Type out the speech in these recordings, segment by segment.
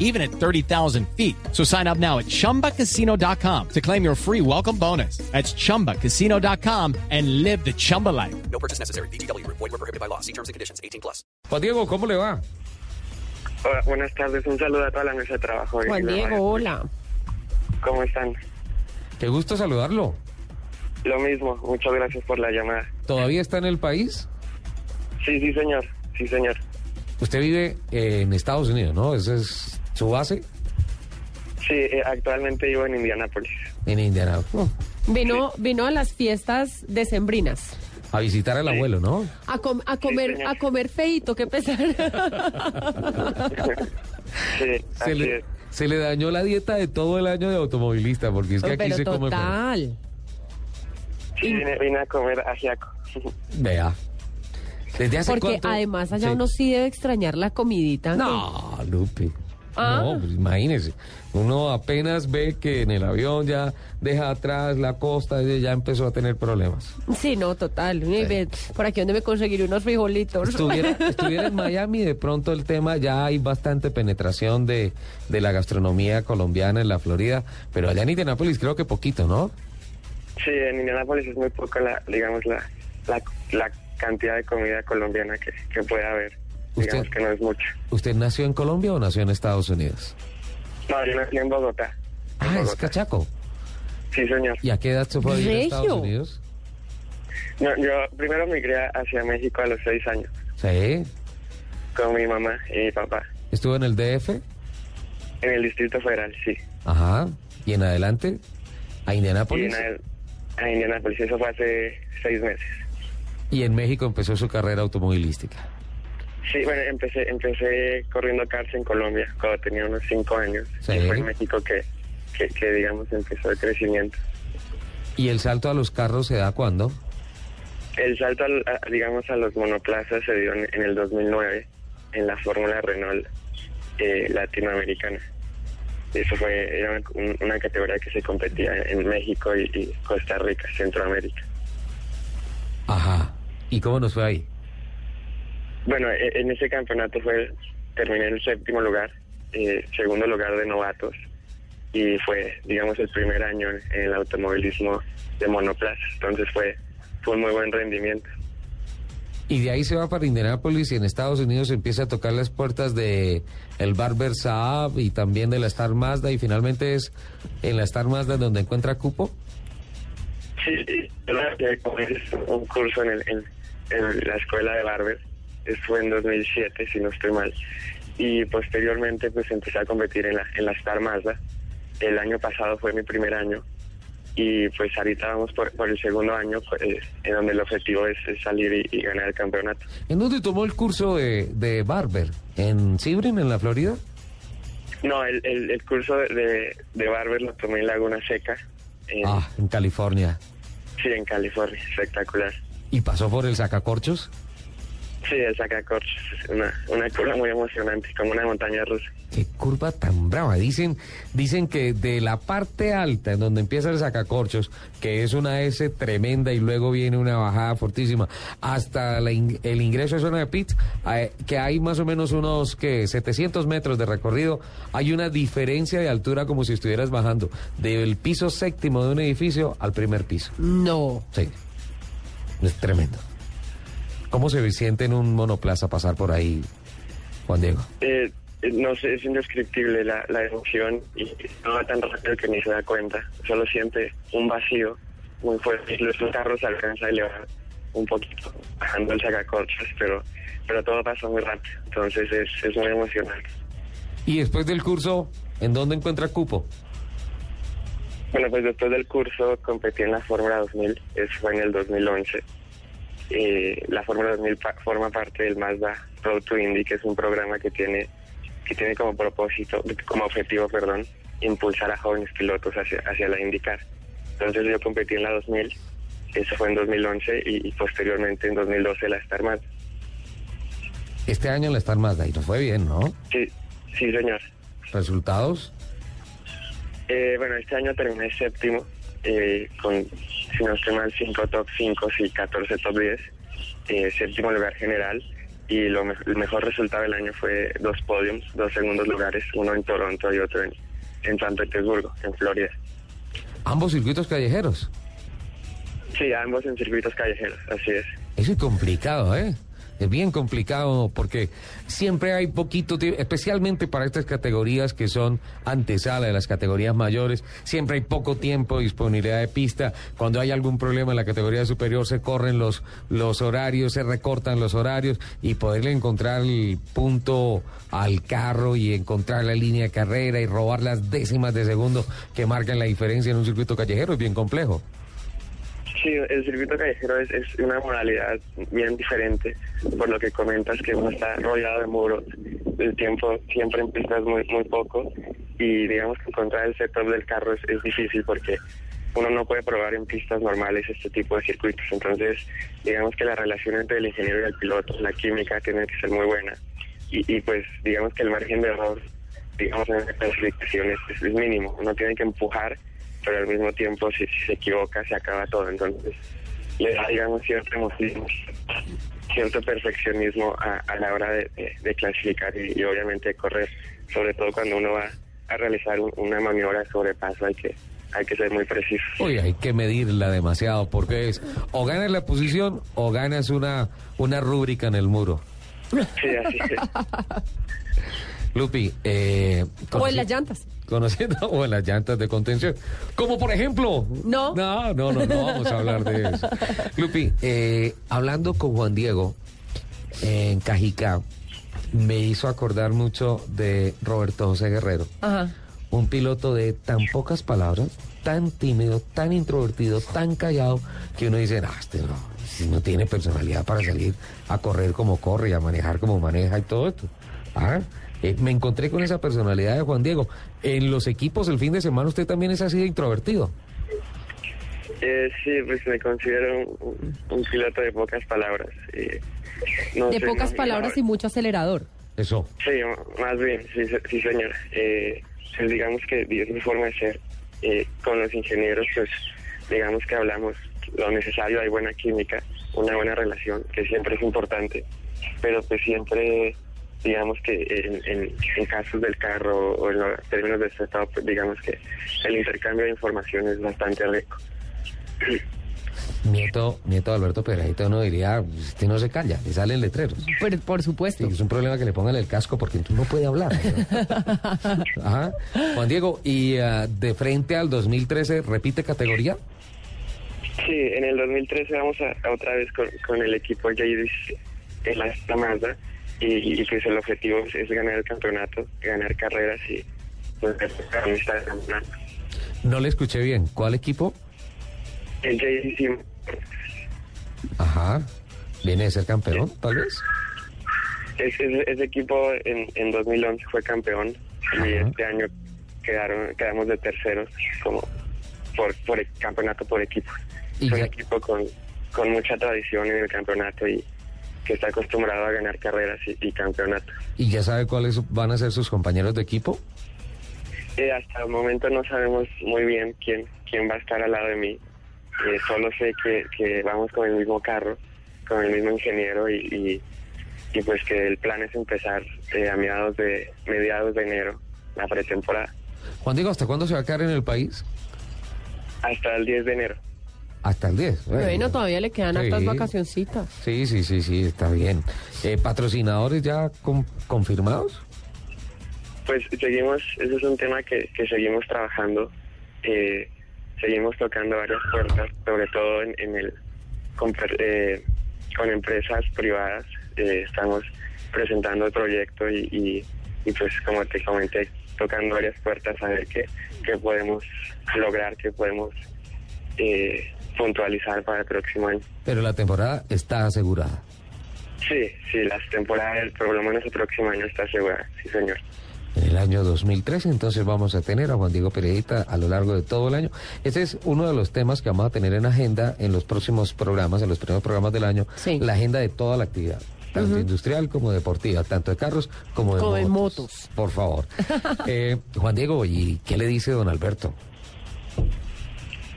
even at 30,000 feet. So sign up now at chumbacasino.com to claim your free welcome bonus. That's chumbacasino.com and live the Chumba life. No purchase necessary. BGW. Void were prohibited by law. See terms and conditions. 18 plus. Juan Diego, ¿cómo le va? Hola, buenas tardes, un saludo a toda la mesa de trabajo. Juan Diego, hola. ¿Cómo están? Qué gusto saludarlo. Lo mismo, muchas gracias por la llamada. ¿Todavía está en el país? Sí, sí, señor, sí, señor. Usted vive eh, en Estados Unidos, ¿no? ¿Esa es su base? Sí, eh, actualmente vivo en Indianápolis. En Indiana. Oh, Vino, vino a las fiestas decembrinas. a visitar al abuelo, ¿no? A, com- a comer, a comer feito, qué pesar. Sí, Se le, es. se le dañó la dieta de todo el año de automovilista, porque es que aquí Pero se come... por- total. Sí, vine, vine a comer ajiaco. Vea. ¿Desde hace Porque cuánto? además allá Sí. uno sí debe extrañar la comidita. No, Lupe. Ah. No, pues imagínese. Uno apenas ve que en el avión ya deja atrás la costa, y ya empezó a tener problemas. Sí, no, total. Por aquí donde me conseguiré unos frijolitos. Estuviera, estuviera en Miami, de pronto el tema ya hay bastante penetración de, de la gastronomía colombiana en la Florida, pero allá en Indianápolis creo que poquito, ¿no? Sí, en Indianápolis es muy poco, la, digamos, la, la, la cantidad de comida colombiana que, que puede haber. Digamos Usted- que no es mucho. ¿Usted nació en Colombia o nació en Estados Unidos? No, yo nací en Bogotá. En Ah, es cachaco. Sí, señor. ¿Y a qué edad se fue a vivir a Estados. Unidos? No, yo primero migré hacia México a los seis años Sí. con mi mamá y mi papá. ¿Estuvo en el DF? En el Distrito Federal, sí. Ajá. ¿Y en adelante? ¿A Indianápolis? en el- a Indianápolis, eso fue hace seis meses. Y en México empezó su carrera automovilística. Sí, bueno, empecé, empecé corriendo karts en Colombia cuando tenía unos cinco años. Sí. Y fue en México que, que, que, digamos, empezó el crecimiento. ¿Y el salto a los carros se da cuándo? El salto, al- a- digamos, a los monoplazas se dio en, en el 2009 en la Fórmula Renault eh, latinoamericana. Eso fue era un- una categoría que se competía en México y, y Costa Rica, Centroamérica. Ajá. ¿Y cómo nos fue ahí? Bueno, e- en ese campeonato fue terminé en el séptimo lugar, eh, segundo lugar de novatos y fue, digamos, el primer año en, el automovilismo de monoplaza. Entonces fue fue un muy buen rendimiento. Y de ahí se va para Indianápolis y en Estados Unidos empieza a tocar las puertas de el Barber Saab y también de la Star Mazda y finalmente es en la Star Mazda donde encuentra cupo. Sí, sí, hice un curso en, el- en- en la escuela de Barber, fue en 2007, si no estoy mal, y posteriormente pues empecé a competir en la, en la Star Mazda. El año pasado fue mi primer año y pues ahorita vamos por, por el segundo año pues, en donde el objetivo es, es salir y, y ganar el campeonato. ¿En dónde tomó el curso de, de Barber? ¿En Sebring, en la Florida? No, el, el, el curso de, de Barber lo tomé en Laguna Seca, en, Ah, en California. sí, en California, espectacular. ¿Y pasó por el sacacorchos? Sí, el sacacorchos, es una, una curva muy emocionante, como una montaña rusa. Qué curva tan brava. Dicen, dicen que de la parte alta, en donde empieza el sacacorchos, que es una S tremenda y luego viene una bajada fortísima, hasta la in- el ingreso a zona de pit, eh, que hay más o menos unos que 700 metros de recorrido, hay una diferencia de altura como si estuvieras bajando del piso séptimo de un edificio al primer piso. No. Sí. Es tremendo. ¿Cómo se siente en un monoplaza pasar por ahí, Juan Diego? Eh, eh, no sé, es indescriptible la, la emoción y no va tan rápido que ni se da cuenta. Solo siente un vacío muy fuerte. Los carros alcanza a elevar un poquito, bajando el sacacorchos, pero, pero todo pasa muy rápido. Entonces es, es muy emocionante. Y después del curso, ¿en dónde encuentra cupo? Bueno, pues después del curso competí en la Fórmula 2000, eso fue en el 2011. Eh, la Fórmula 2000 pa- forma parte del Mazda Road to Indy, que es un programa que tiene que tiene como propósito, como objetivo, perdón, impulsar a jóvenes pilotos hacia, hacia la IndyCar. Entonces yo competí en la 2000, eso fue en 2011 y, y posteriormente en 2012 la Star Mazda. Este año en la Star Mazda y nos fue bien, ¿no? Sí, sí, señor. ¿Resultados? Eh, bueno, este año terminé séptimo, eh, con, si no estoy mal, 5 top 5 y 14 top 10. Eh, séptimo lugar general. Y lo me- el mejor resultado del año fue dos podiums, dos segundos lugares, uno en Toronto y otro en, en San Petersburgo, en Florida. Ambos circuitos callejeros. Sí, ambos en circuitos callejeros, así es. Eso es complicado, ¿eh? Es bien complicado porque siempre hay poquito tiempo, especialmente para estas categorías que son antesala de las categorías mayores, siempre hay poco tiempo, disponibilidad de pista. Cuando hay algún problema en la categoría superior se corren los, los horarios, se recortan los horarios y poderle encontrar el punto al carro y encontrar la línea de carrera y robar las décimas de segundo que marcan la diferencia en un circuito callejero es bien complejo. Sí, el circuito callejero es, es una modalidad bien diferente, por lo que comentas que uno está rodeado de muros, el tiempo siempre es muy, muy poco y digamos que encontrar el setup del carro es, es difícil porque uno no puede probar en pistas normales este tipo de circuitos, entonces digamos que la relación entre el ingeniero y el piloto, la química tiene que ser muy buena y, y pues digamos que el margen de error, digamos en clasificación es, es mínimo, uno tiene que empujar pero al mismo tiempo si, si se equivoca se acaba todo. Entonces le da, digamos, cierto emocionismo, cierto perfeccionismo a, a la hora de, de- de clasificar y, y obviamente de correr, sobre todo cuando uno va a realizar un- una maniobra de sobrepaso hay que hay que ser muy preciso. Uy, hay que medirla demasiado porque es o ganas la posición o ganas una, una rúbrica en el muro. Sí, así es. Lupi, eh, O en las llantas. Conociendo o en las llantas de contención. Como por ejemplo. No. No, no, no, no vamos a hablar de eso. Lupi, eh, hablando con Juan Diego en Cajicá, me hizo acordar mucho de Roberto José Guerrero. Ajá. un piloto de tan pocas palabras, tan tímido, tan introvertido, tan callado, que uno dice, no, este no, si no tiene personalidad para salir a correr como corre y a manejar como maneja y todo esto. Ah, eh, me encontré con esa personalidad de Juan Diego. En los equipos el fin de semana usted también es así de introvertido. Eh, sí, pues me considero un, piloto de pocas palabras. eh, no De sé, pocas no- palabras no- y mucho acelerador. Eso. Sí, más bien, sí, se- sí señora. Eh, pues digamos que es mi forma de ser. Eh, con los ingenieros, pues digamos que hablamos lo necesario, hay buena química, una buena relación, que siempre es importante, pero pues siempre, digamos que en, en- en casos del carro o en los términos de setup, pues digamos que el intercambio de información es bastante rico. Nieto, nieto de Alberto Pedrajita, uno diría, usted no se calla, le salen letreros. Pero, por supuesto. Sí, es un problema que le pongan el casco porque tú no puede hablar. ¿no? Ajá. Juan Diego, ¿y ah, de frente al 2013 repite categoría? Sí, en el 2013 vamos a, a otra vez con, con el equipo Jadis en la, la Mazda y, y pues el objetivo es, es ganar el campeonato, ganar carreras y pues protagonista del campeonato. No le escuché bien. ¿Cuál equipo? El Jadis Ajá. ¿Viene de ser campeón, tal vez? ese, ese equipo en, en 2011 fue campeón y Ajá. este año quedaron quedamos de terceros como por, por el campeonato por equipo. Y Es un equipo con, con mucha tradición en el campeonato y que está acostumbrado a ganar carreras y, y campeonatos. ¿Y ya sabe cuáles van a ser sus compañeros de equipo? Eh, hasta el momento no sabemos muy bien quién quién va a estar al lado de mí. Eh, solo sé que, que vamos con el mismo carro, con el mismo ingeniero y, y, y pues que el plan es empezar eh, a mediados de mediados de enero la pretemporada Juan Diego, ¿hasta cuándo se va a quedar en el país? hasta el 10 de enero. Hasta el 10. Bueno, todavía le quedan Sí. hartas vacacioncitas. Sí, sí, sí, sí, está bien. Eh, ¿Patrocinadores ya con- confirmados? Pues seguimos, ese es un tema que, que seguimos trabajando, eh, seguimos tocando varias puertas, sobre todo en, en el con, eh, con empresas privadas, eh, estamos presentando el proyecto y, y, y, pues como te comenté, tocando varias puertas a ver qué, qué podemos lograr, qué podemos eh, puntualizar para el próximo año. Pero la temporada está asegurada. Sí, sí, las temporadas, por lo menos el próximo año está asegurada, sí señor. en el año 2013. Entonces vamos a tener a Juan Diego Pereita a lo largo de todo el año. Este es uno de los temas que vamos a tener en agenda en los próximos programas, en los primeros programas del año, Sí. la agenda de toda la actividad. tanto industrial como deportiva, tanto de carros como de Como de motos. motos. Por favor. Eh, Juan Diego, ¿y qué le dice don Alberto?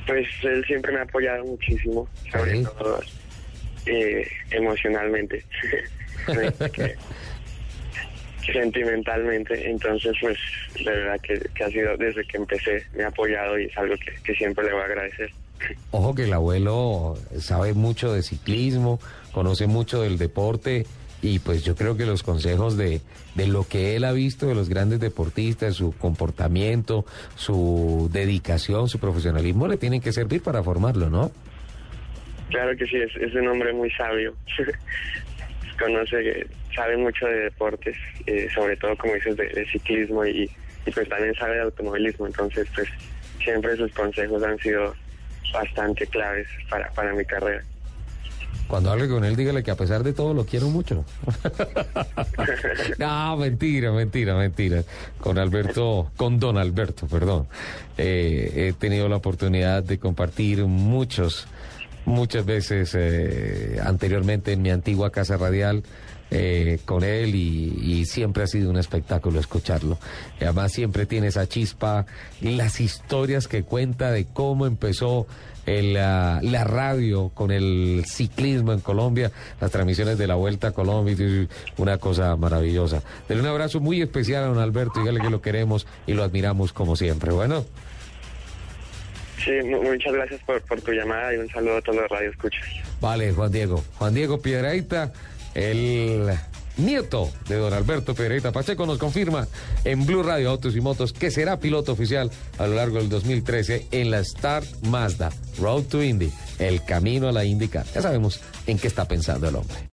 Pues él siempre me ha apoyado muchísimo, sobre Sí. todo eh, emocionalmente, que- que sentimentalmente. Entonces, pues, de verdad que, que ha sido desde que empecé, me ha apoyado y es algo que, que siempre le voy a agradecer. Ojo que el abuelo sabe mucho de ciclismo, conoce mucho del deporte y pues yo creo que los consejos de, de lo que él ha visto de los grandes deportistas, su comportamiento, su dedicación, su profesionalismo le tienen que servir para formarlo, ¿no? Claro que sí, es, es un hombre muy sabio. Conoce, sabe mucho de deportes, eh, sobre todo, como dices, de, ciclismo y, y pues también sabe de automovilismo. Entonces, pues siempre sus consejos han sido bastante claves para, para mi carrera. Cuando hable con él, dígale que a pesar de todo lo quiero mucho. no, mentira, mentira, mentira. Con Alberto, con don Alberto, perdón. Eh, he tenido la oportunidad de compartir muchos, muchas veces eh, anteriormente en mi antigua casa radial. eh, con él y, siempre ha sido un espectáculo escucharlo. Y además siempre tiene esa chispa, las historias que cuenta de cómo empezó el, ah, la radio con el ciclismo en Colombia, las transmisiones de la Vuelta a Colombia, una cosa maravillosa. Dele un abrazo muy especial a don Alberto, dígale que lo queremos y lo admiramos como siempre. Bueno, Sí, mu- muchas gracias por, tu llamada y un saludo a todos los radioescuchas. vale, Juan Diego. Juan Diego Piedraíta, el nieto de don Alberto Piedraíta Pacheco, nos confirma en Blue Radio Autos y Motos que será piloto oficial a lo largo del 2013 en la Star Mazda Road to Indy, el camino a la IndyCar. Ya sabemos en qué está pensando el hombre.